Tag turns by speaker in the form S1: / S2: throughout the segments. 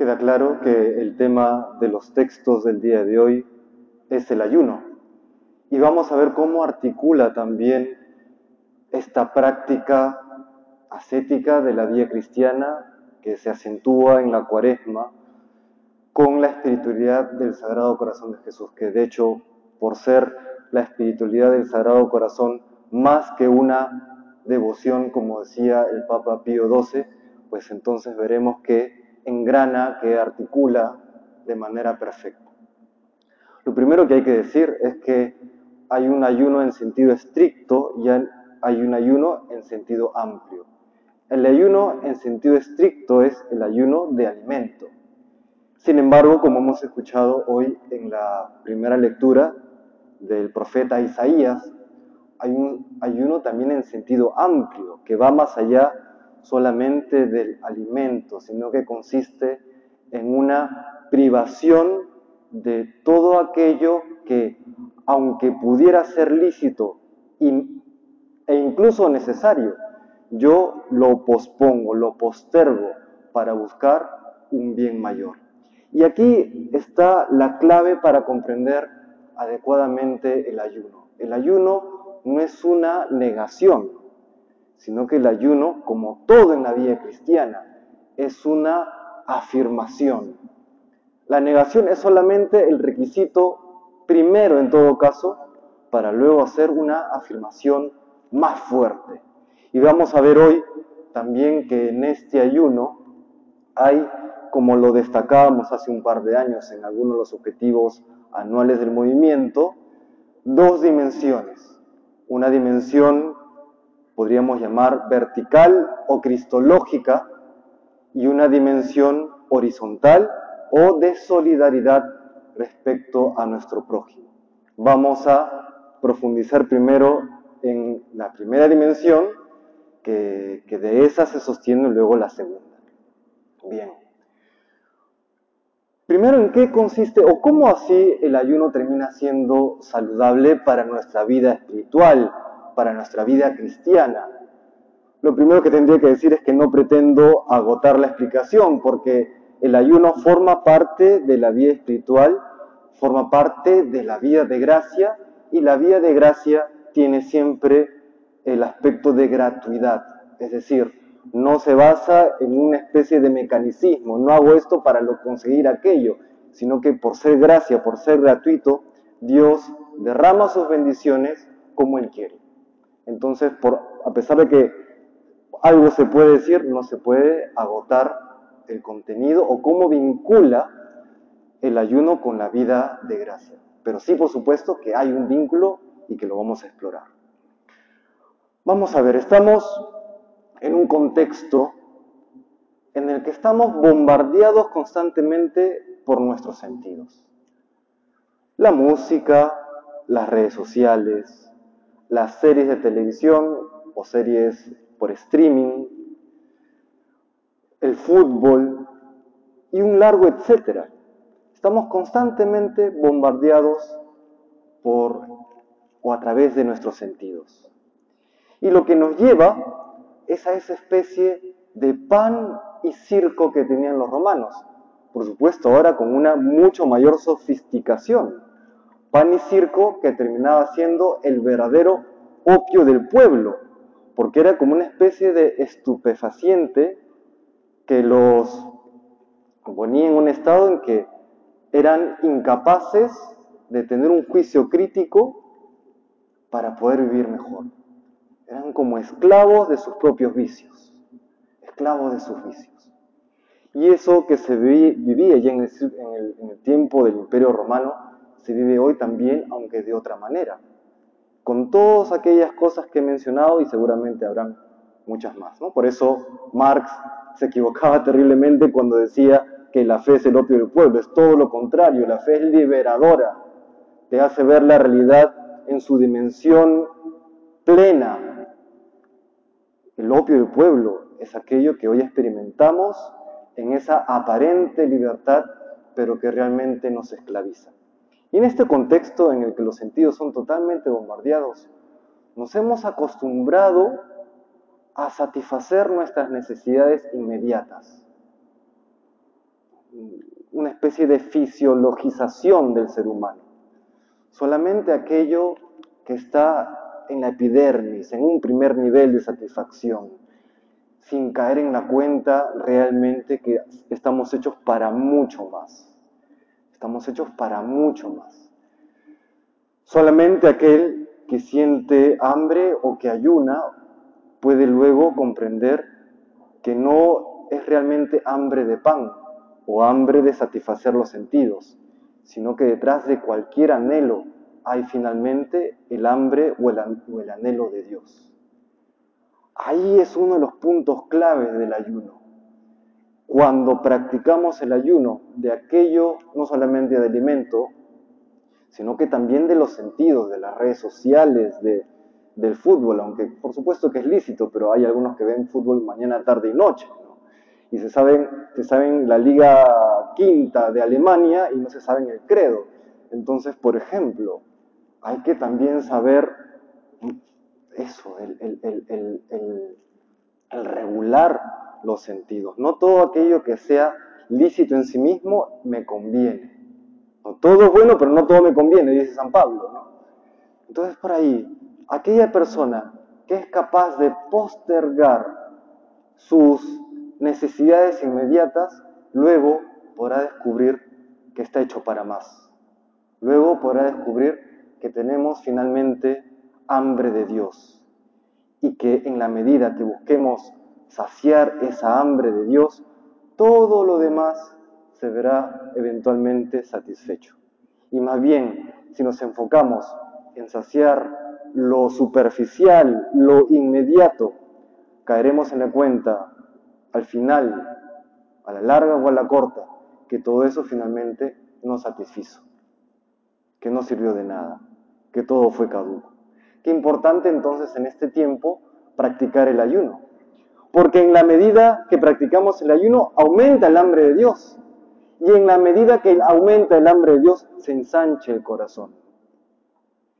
S1: Queda claro que el tema de los textos del día de hoy es el ayuno. Y vamos a ver cómo articula también esta práctica ascética de la vida cristiana que se acentúa en la cuaresma con la espiritualidad del Sagrado Corazón de Jesús, que de hecho, por ser la espiritualidad del Sagrado Corazón más que una devoción, como decía el Papa Pío XII, pues entonces veremos que engrana, que articula de manera perfecta. Lo primero que hay que decir es que hay un ayuno en sentido estricto y hay un ayuno en sentido amplio. El ayuno en sentido estricto es el ayuno de alimento. Sin embargo, como hemos escuchado hoy en la primera lectura del profeta Isaías, hay un ayuno también en sentido amplio, que va más allá solamente del alimento, sino que consiste en una privación de todo aquello que, aunque pudiera ser lícito e incluso necesario, yo lo pospongo, lo postergo para buscar un bien mayor. Y aquí está la clave para comprender adecuadamente el ayuno. El ayuno no es una negación, sino que el ayuno, como todo en la vida cristiana, es una afirmación. La negación es solamente el requisito primero, en todo caso, para luego hacer una afirmación más fuerte. Y vamos a ver hoy también que en este ayuno hay, como lo destacábamos hace un par de años en algunos de los objetivos anuales del movimiento, dos dimensiones. Una dimensión podríamos llamar vertical o cristológica y una dimensión horizontal o de solidaridad respecto a nuestro prójimo. Vamos a profundizar primero en la primera dimensión que, de esa se sostiene luego la segunda. Bien. Primero, ¿en qué consiste o cómo así el ayuno termina siendo saludable para nuestra vida espiritual, para nuestra vida cristiana? Lo primero que tendría que decir es que no pretendo agotar la explicación, porque el ayuno forma parte de la vida espiritual, forma parte de la vida de gracia, y la vida de gracia tiene siempre el aspecto de gratuidad, es decir, no se basa en una especie de mecanicismo, no hago esto para conseguir aquello, sino que por ser gracia, por ser gratuito, Dios derrama sus bendiciones como Él quiere. Entonces, por, a pesar de que algo se puede decir, no se puede agotar el contenido o cómo vincula el ayuno con la vida de gracia. Pero sí, por supuesto, que hay un vínculo y que lo vamos a explorar. Vamos a ver, estamos en un contexto en el que estamos bombardeados constantemente por nuestros sentidos. La música, las redes sociales, las series de televisión o series por streaming, el fútbol y un largo etcétera. Estamos constantemente bombardeados por o a través de nuestros sentidos. Y lo que nos lleva es a esa especie de pan y circo que tenían los romanos. Por supuesto, ahora con una mucho mayor sofisticación. Pan y circo que terminaba siendo el verdadero opio del pueblo, porque era como una especie de estupefaciente que los ponía en un estado en que eran incapaces de tener un juicio crítico para poder vivir mejor. Eran como esclavos de sus propios vicios, esclavos de sus vicios. Y eso que se vivía ya en el, tiempo del Imperio Romano, se vive hoy también, aunque de otra manera. Con todas aquellas cosas que he mencionado y seguramente habrán muchas más. Por eso Marx se equivocaba terriblemente cuando decía que la fe es el opio del pueblo. Es todo lo contrario, la fe es liberadora. Te hace ver la realidad en su dimensión plena, el opio del pueblo es aquello que hoy experimentamos en esa aparente libertad, pero que realmente nos esclaviza. Y en este contexto en el que los sentidos son totalmente bombardeados, nos hemos acostumbrado a satisfacer nuestras necesidades inmediatas. una especie de fisiologización del ser humano. Solamente aquello que está en la epidermis, en un primer nivel de satisfacción, sin caer en la cuenta realmente que estamos hechos para mucho más. Estamos hechos para mucho más. Solamente aquel que siente hambre o que ayuna puede luego comprender que no es realmente hambre de pan o hambre de satisfacer los sentidos, sino que detrás de cualquier anhelo hay finalmente el hambre o el, anhelo de Dios. Ahí es uno de los puntos claves del ayuno. Cuando practicamos el ayuno de aquello, no solamente de alimento, sino que también de los sentidos, de las redes sociales, del fútbol, aunque por supuesto que es lícito, pero hay algunos que ven fútbol mañana, tarde y noche, y se saben, se saben la liga quinta de Alemania y no se saben el credo. Entonces, por ejemplo, hay que también saber eso, el, regular los sentidos. No todo aquello que sea lícito en sí mismo me conviene. No, todo es bueno, pero no todo me conviene, dice San Pablo. Entonces, por ahí, aquella persona que es capaz de postergar sus necesidades inmediatas, luego podrá descubrir que está hecho para más. Luego podrá descubrir que tenemos finalmente hambre de Dios y que en la medida que busquemos saciar esa hambre de Dios, todo lo demás se verá eventualmente satisfecho. Y más bien, si nos enfocamos en saciar lo superficial, lo inmediato, caeremos en la cuenta al final, a la larga o a la corta, que todo eso finalmente no satisfizo, que no sirvió de nada, que todo fue caduco. Qué importante entonces en este tiempo practicar el ayuno, porque en la medida que practicamos el ayuno aumenta el hambre de Dios, y en la medida que aumenta el hambre de Dios se ensancha el corazón.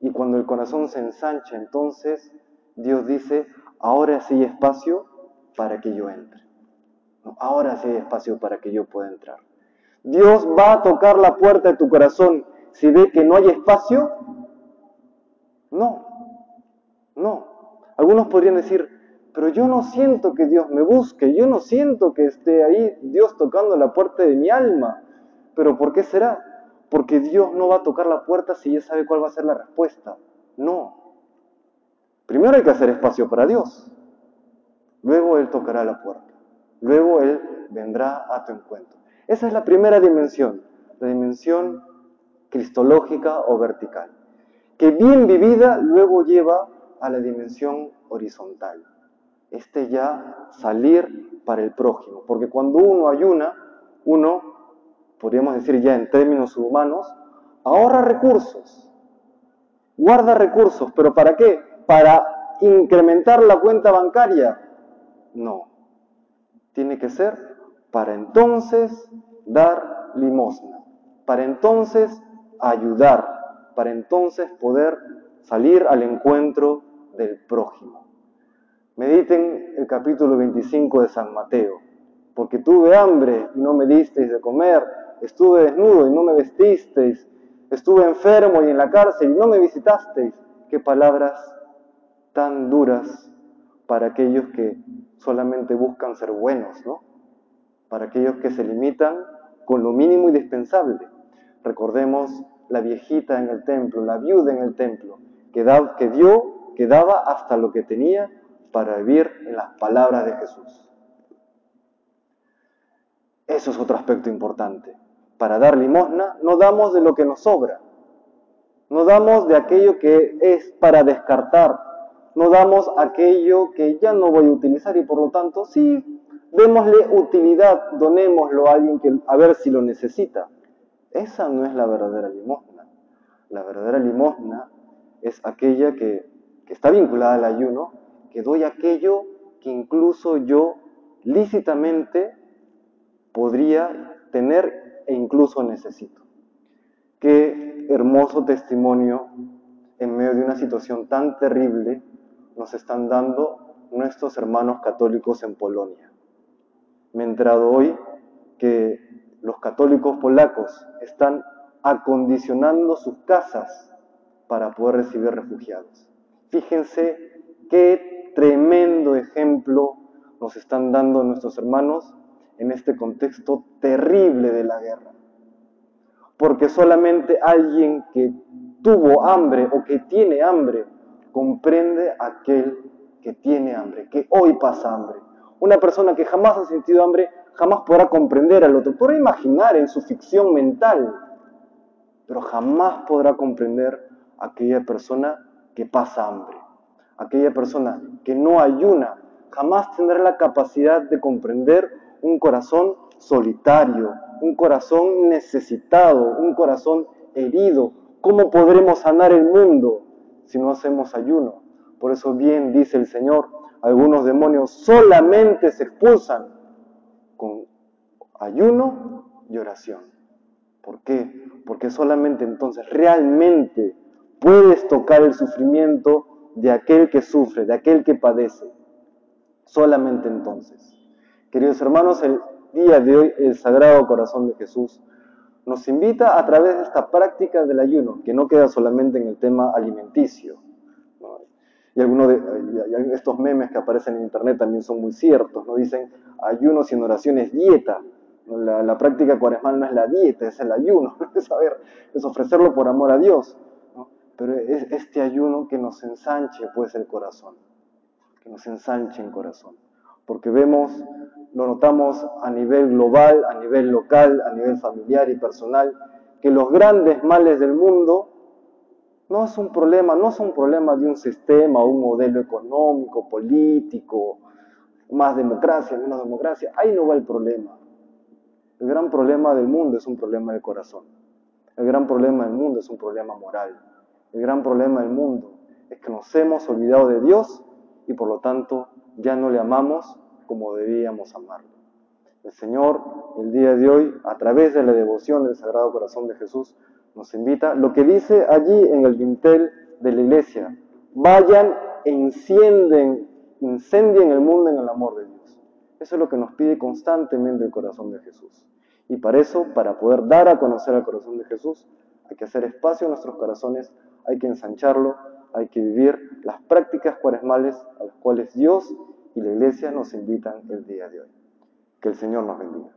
S1: Y cuando el corazón se ensancha, entonces Dios dice, ahora sí hay espacio para que yo entre. Ahora sí hay espacio para que yo pueda entrar. Dios va a tocar la puerta de tu corazón si ve que no hay espacio. No, no. Algunos podrían decir, pero yo no siento que Dios me busque, yo no siento que esté ahí Dios tocando la puerta de mi alma. ¿Pero por qué será? Porque Dios no va a tocar la puerta si ya sabe cuál va a ser la respuesta. No. Primero hay que hacer espacio para Dios. Luego Él tocará la puerta. Luego Él vendrá a tu encuentro. Esa es la primera dimensión, la dimensión cristológica o vertical, que bien vivida luego lleva a la dimensión horizontal. Este ya salir para el prójimo, porque cuando uno ayuna, uno, podríamos decir ya en términos humanos, ahorra recursos, guarda recursos, pero ¿para qué? ¿Para incrementar la cuenta bancaria? No, tiene que ser para entonces dar limosna, para entonces ayudar, para entonces poder salir al encuentro del prójimo. Mediten el capítulo 25 de San Mateo, porque tuve hambre y no me disteis de comer, estuve desnudo y no me vestisteis, estuve enfermo y en la cárcel y no me visitasteis. Qué palabras tan duras para aquellos que solamente buscan ser buenos, ¿no? Para aquellos que se limitan con lo mínimo indispensable. Recordemos la viejita en el templo, la viuda en el templo, que, que dio, que daba hasta lo que tenía para vivir en las palabras de Jesús. Eso es otro aspecto importante. Para dar limosna no damos de lo que nos sobra, no damos de aquello que es para descartar, no damos aquello que ya no voy a utilizar y por lo tanto sí, démosle utilidad, donémoslo a alguien que a ver si lo necesita. Esa no es la verdadera limosna. La verdadera limosna es aquella que, que está vinculada al ayuno, que doy aquello que incluso yo lícitamente podría tener e incluso necesito. Qué hermoso testimonio en medio de una situación tan terrible nos están dando nuestros hermanos católicos en Polonia. Me he enterado hoy que los católicos polacos están acondicionando sus casas para poder recibir refugiados. Fíjense qué tremendo ejemplo nos están dando nuestros hermanos en este contexto terrible de la guerra. Porque solamente alguien que tuvo hambre o que tiene hambre comprende aquel que tiene hambre, que hoy pasa hambre. Una persona que jamás ha sentido hambre jamás podrá comprender al otro, podrá imaginar en su ficción mental, pero jamás podrá comprender a aquella persona que pasa hambre, aquella persona que no ayuna, jamás tendrá la capacidad de comprender un corazón solitario, un corazón necesitado, un corazón herido. ¿Cómo podremos sanar el mundo si no hacemos ayuno? Por eso bien dice el Señor, algunos demonios solamente se expulsan con ayuno y oración. ¿Por qué? Porque solamente entonces realmente puedes tocar el sufrimiento de aquel que sufre, de aquel que padece. Solamente entonces. Queridos hermanos, el día de hoy el Sagrado Corazón de Jesús nos invita a través de esta práctica del ayuno, que no queda solamente en el tema alimenticio. Y algunos de estos memes que aparecen en internet también son muy ciertos, ¿no? Dicen ayuno sin oración es dieta. La, práctica cuaresmal no es la dieta, es el ayuno, es saber, es ofrecerlo por amor a Dios. Pero es este ayuno que nos ensanche pues el corazón, que nos ensanche el corazón. Porque vemos, lo notamos a nivel global, a nivel local, a nivel familiar y personal, que los grandes males del mundo no es un problema, no es un problema de un sistema, un modelo económico, político, más democracia, menos democracia. Ahí no va el problema. El gran problema del mundo es un problema del corazón. El gran problema del mundo es un problema moral. El gran problema del mundo es que nos hemos olvidado de Dios y por lo tanto ya no le amamos como debíamos amarlo. El Señor, el día de hoy, a través de la devoción del Sagrado Corazón de Jesús, nos invita, lo que dice allí en el dintel de la iglesia, vayan e encienden, incendien el mundo en el amor de Dios. Eso es lo que nos pide constantemente el corazón de Jesús. Y para eso, para poder dar a conocer al corazón de Jesús, hay que hacer espacio en nuestros corazones, hay que ensancharlo, hay que vivir las prácticas cuaresmales a las cuales Dios y la iglesia nos invitan el día de hoy. Que el Señor nos bendiga.